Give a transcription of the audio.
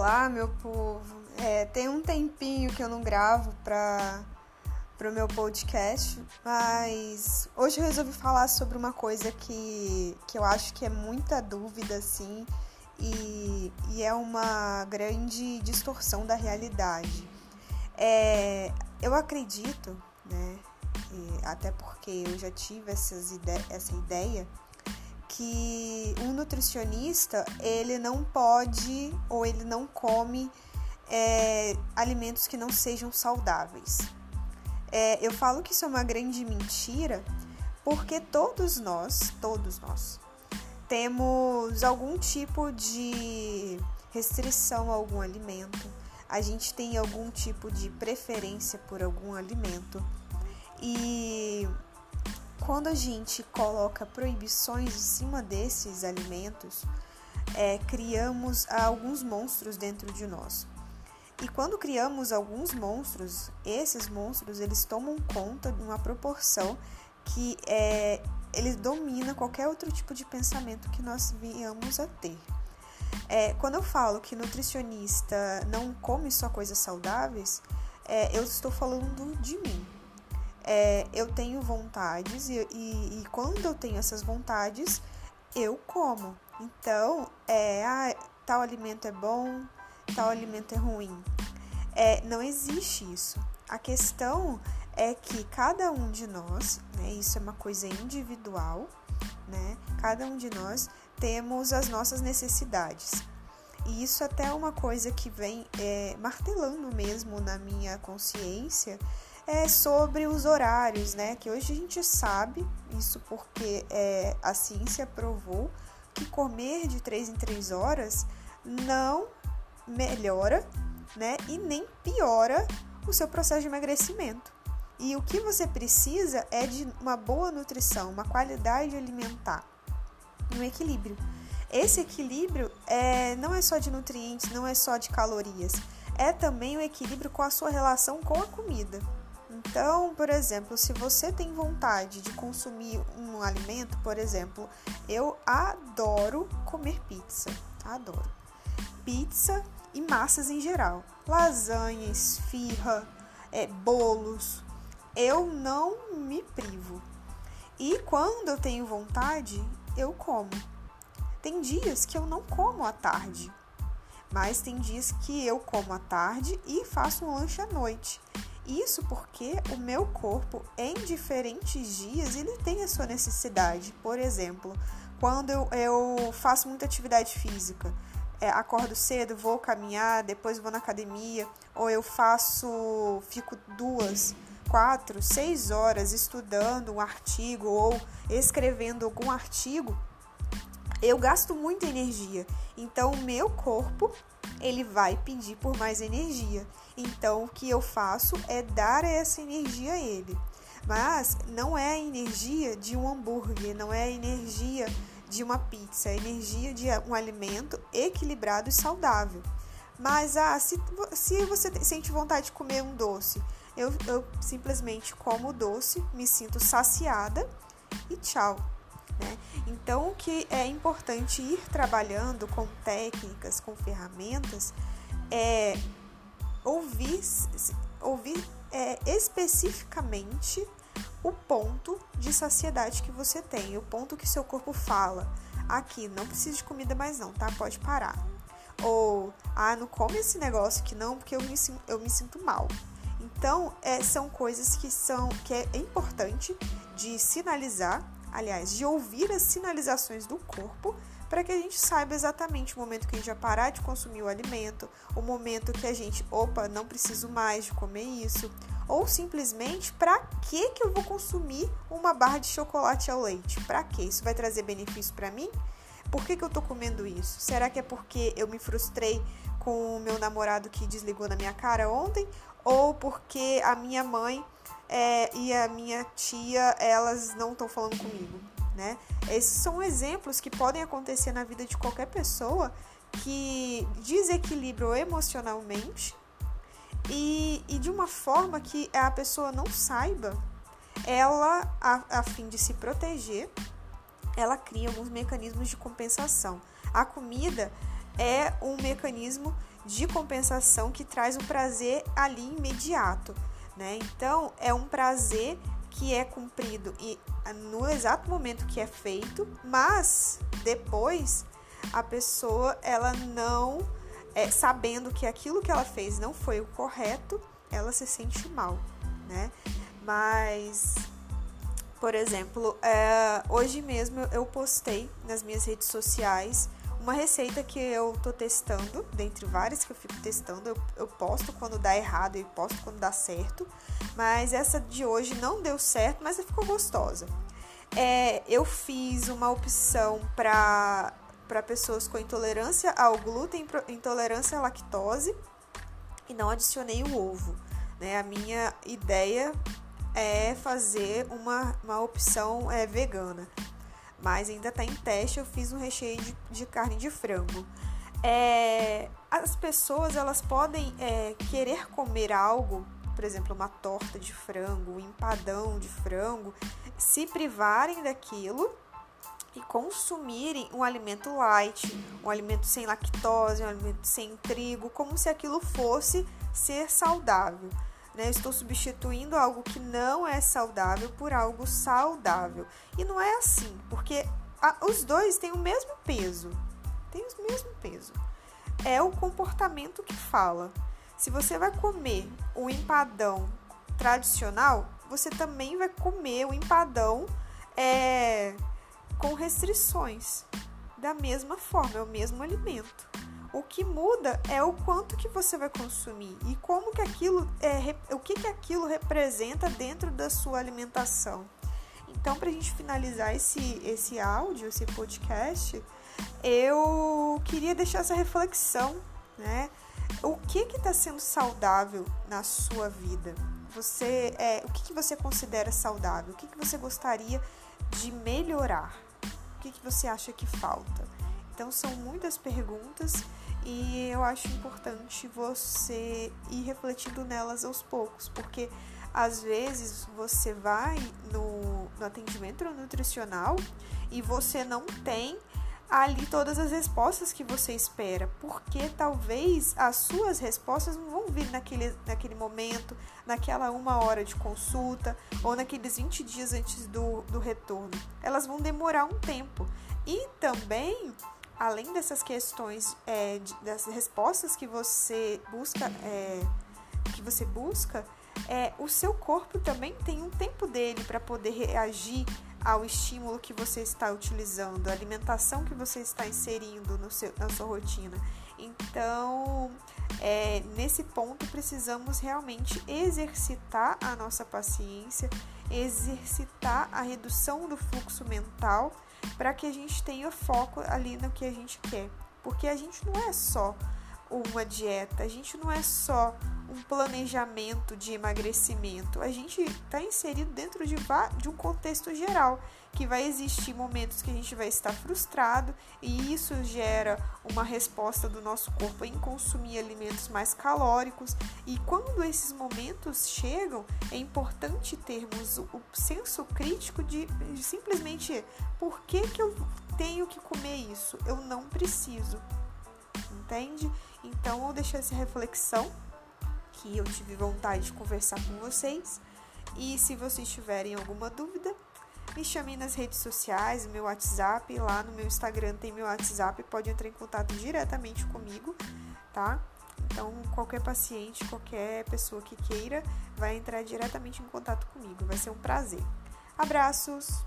Olá, meu povo. É, tem um tempinho que eu não gravo para o meu podcast, mas hoje eu resolvi falar sobre uma coisa que, que eu acho que é muita dúvida, assim, e, e é uma grande distorção da realidade. É, eu acredito, né, até porque eu já tive essas ide essa ideia, que um nutricionista ele não pode ou ele não come é, alimentos que não sejam saudáveis. É, eu falo que isso é uma grande mentira porque todos nós, todos nós, temos algum tipo de restrição a algum alimento, a gente tem algum tipo de preferência por algum alimento e quando a gente coloca proibições em cima desses alimentos, é, criamos alguns monstros dentro de nós. E quando criamos alguns monstros, esses monstros eles tomam conta de uma proporção que é, eles dominam qualquer outro tipo de pensamento que nós viemos a ter. É, quando eu falo que nutricionista não come só coisas saudáveis, é, eu estou falando de mim é, eu tenho vontades e, e, e, quando eu tenho essas vontades, eu como. Então, é, ah, tal alimento é bom, tal alimento é ruim. É, não existe isso. A questão é que cada um de nós, né, isso é uma coisa individual, né? Cada um de nós temos as nossas necessidades. E isso até é uma coisa que vem é, martelando mesmo na minha consciência, é sobre os horários, né? Que hoje a gente sabe, isso porque é, a ciência provou que comer de 3 em 3 horas não melhora, né? E nem piora o seu processo de emagrecimento. E o que você precisa é de uma boa nutrição, uma qualidade alimentar, um equilíbrio. Esse equilíbrio é, não é só de nutrientes, não é só de calorias, é também o equilíbrio com a sua relação com a comida. Então, por exemplo, se você tem vontade de consumir um alimento, por exemplo, eu adoro comer pizza, adoro. Pizza e massas em geral, lasanha, esfirra, é, bolos, eu não me privo. E quando eu tenho vontade, eu como. Tem dias que eu não como à tarde, mas tem dias que eu como à tarde e faço um lanche à noite. Isso porque o meu corpo, em diferentes dias, ele tem a sua necessidade. Por exemplo, quando eu, eu faço muita atividade física, é, acordo cedo, vou caminhar, depois vou na academia, ou eu faço, fico duas, quatro, seis horas estudando um artigo ou escrevendo algum artigo, eu gasto muita energia. Então, o meu corpo ele vai pedir por mais energia. Então, o que eu faço é dar essa energia a ele. Mas não é a energia de um hambúrguer, não é a energia de uma pizza, é a energia de um alimento equilibrado e saudável. Mas ah, se, se você sente vontade de comer um doce, eu, eu simplesmente como o doce, me sinto saciada e tchau. Né? Então, o que é importante ir trabalhando com técnicas, com ferramentas, é ouvir, ouvir é, especificamente o ponto de saciedade que você tem, o ponto que seu corpo fala. Aqui, não precisa de comida mais não, tá? Pode parar. Ou, ah, não come esse negócio aqui não, porque eu me, eu me sinto mal. Então, é, são coisas que são que é importante de sinalizar aliás, de ouvir as sinalizações do corpo para que a gente saiba exatamente o momento que a gente vai parar de consumir o alimento, o momento que a gente, opa, não preciso mais de comer isso, ou simplesmente para que que eu vou consumir uma barra de chocolate ao leite? Para que? Isso vai trazer benefício para mim? Por que, que eu tô comendo isso? Será que é porque eu me frustrei com o meu namorado que desligou na minha cara ontem? Ou porque a minha mãe é, e a minha tia, elas não estão falando comigo, né? Esses são exemplos que podem acontecer na vida de qualquer pessoa que desequilibram emocionalmente e, e de uma forma que a pessoa não saiba, ela, a, a fim de se proteger, ela cria alguns mecanismos de compensação. A comida é um mecanismo de compensação que traz um prazer ali imediato, né? Então, é um prazer que é cumprido no exato momento que é feito, mas depois a pessoa ela não é, sabendo que aquilo que ela fez não foi o correto, ela se sente mal, né? Mas, por exemplo, é, hoje mesmo eu postei nas minhas redes sociais uma receita que eu tô testando, dentre várias que eu fico testando, eu, eu posto quando dá errado e posto quando dá certo, mas essa de hoje não deu certo, mas ficou gostosa. É, eu fiz uma opção para para pessoas com intolerância ao glúten, intolerância à lactose e não adicionei o ovo. Né? A minha ideia é fazer uma, uma opção é, vegana, mas ainda está em teste. Eu fiz um recheio de, de carne de frango. É, as pessoas elas podem é, querer comer algo, por exemplo, uma torta de frango, um empadão de frango, se privarem daquilo e consumirem um alimento light, um alimento sem lactose, um alimento sem trigo, como se aquilo fosse ser saudável. Né? Eu estou substituindo algo que não é saudável por algo saudável. E não é assim, porque a, os dois têm o mesmo peso. Tem o mesmo peso. É o comportamento que fala. Se você vai comer o empadão tradicional, você também vai comer o empadão é, com restrições. Da mesma forma, é o mesmo alimento. O que muda é o quanto que você vai consumir e como que aquilo é, o que que aquilo representa dentro da sua alimentação. Então, para a gente finalizar esse, esse áudio, esse podcast, eu queria deixar essa reflexão, né? O que está sendo saudável na sua vida? Você, é, o que, que você considera saudável? O que, que você gostaria de melhorar? O que, que você acha que falta? Então, são muitas perguntas e eu acho importante você ir refletindo nelas aos poucos, porque às vezes você vai no, no atendimento nutricional e você não tem ali todas as respostas que você espera, porque talvez as suas respostas não vão vir naquele, naquele momento, naquela uma hora de consulta ou naqueles 20 dias antes do, do retorno. Elas vão demorar um tempo. E também, além dessas questões, é, das respostas que você busca, é, que você busca, é, o seu corpo também tem um tempo dele para poder reagir ao estímulo que você está utilizando, a alimentação que você está inserindo no seu, na sua rotina. Então, é, nesse ponto, precisamos realmente exercitar a nossa paciência, exercitar a redução do fluxo mental para que a gente tenha foco ali no que a gente quer. Porque a gente não é só uma dieta, a gente não é só um planejamento de emagrecimento. A gente está inserido dentro de, de um contexto geral, que vai existir momentos que a gente vai estar frustrado e isso gera uma resposta do nosso corpo em consumir alimentos mais calóricos. E quando esses momentos chegam, é importante termos o senso crítico de, de simplesmente por que, que eu tenho que comer isso? Eu não preciso. Entende? Então eu deixo essa reflexão que eu tive vontade de conversar com vocês. E se vocês tiverem alguma dúvida, me chamem nas redes sociais, meu WhatsApp, lá no meu Instagram tem meu WhatsApp, pode entrar em contato diretamente comigo, tá? Então, qualquer paciente, qualquer pessoa que queira, vai entrar diretamente em contato comigo. Vai ser um prazer. Abraços!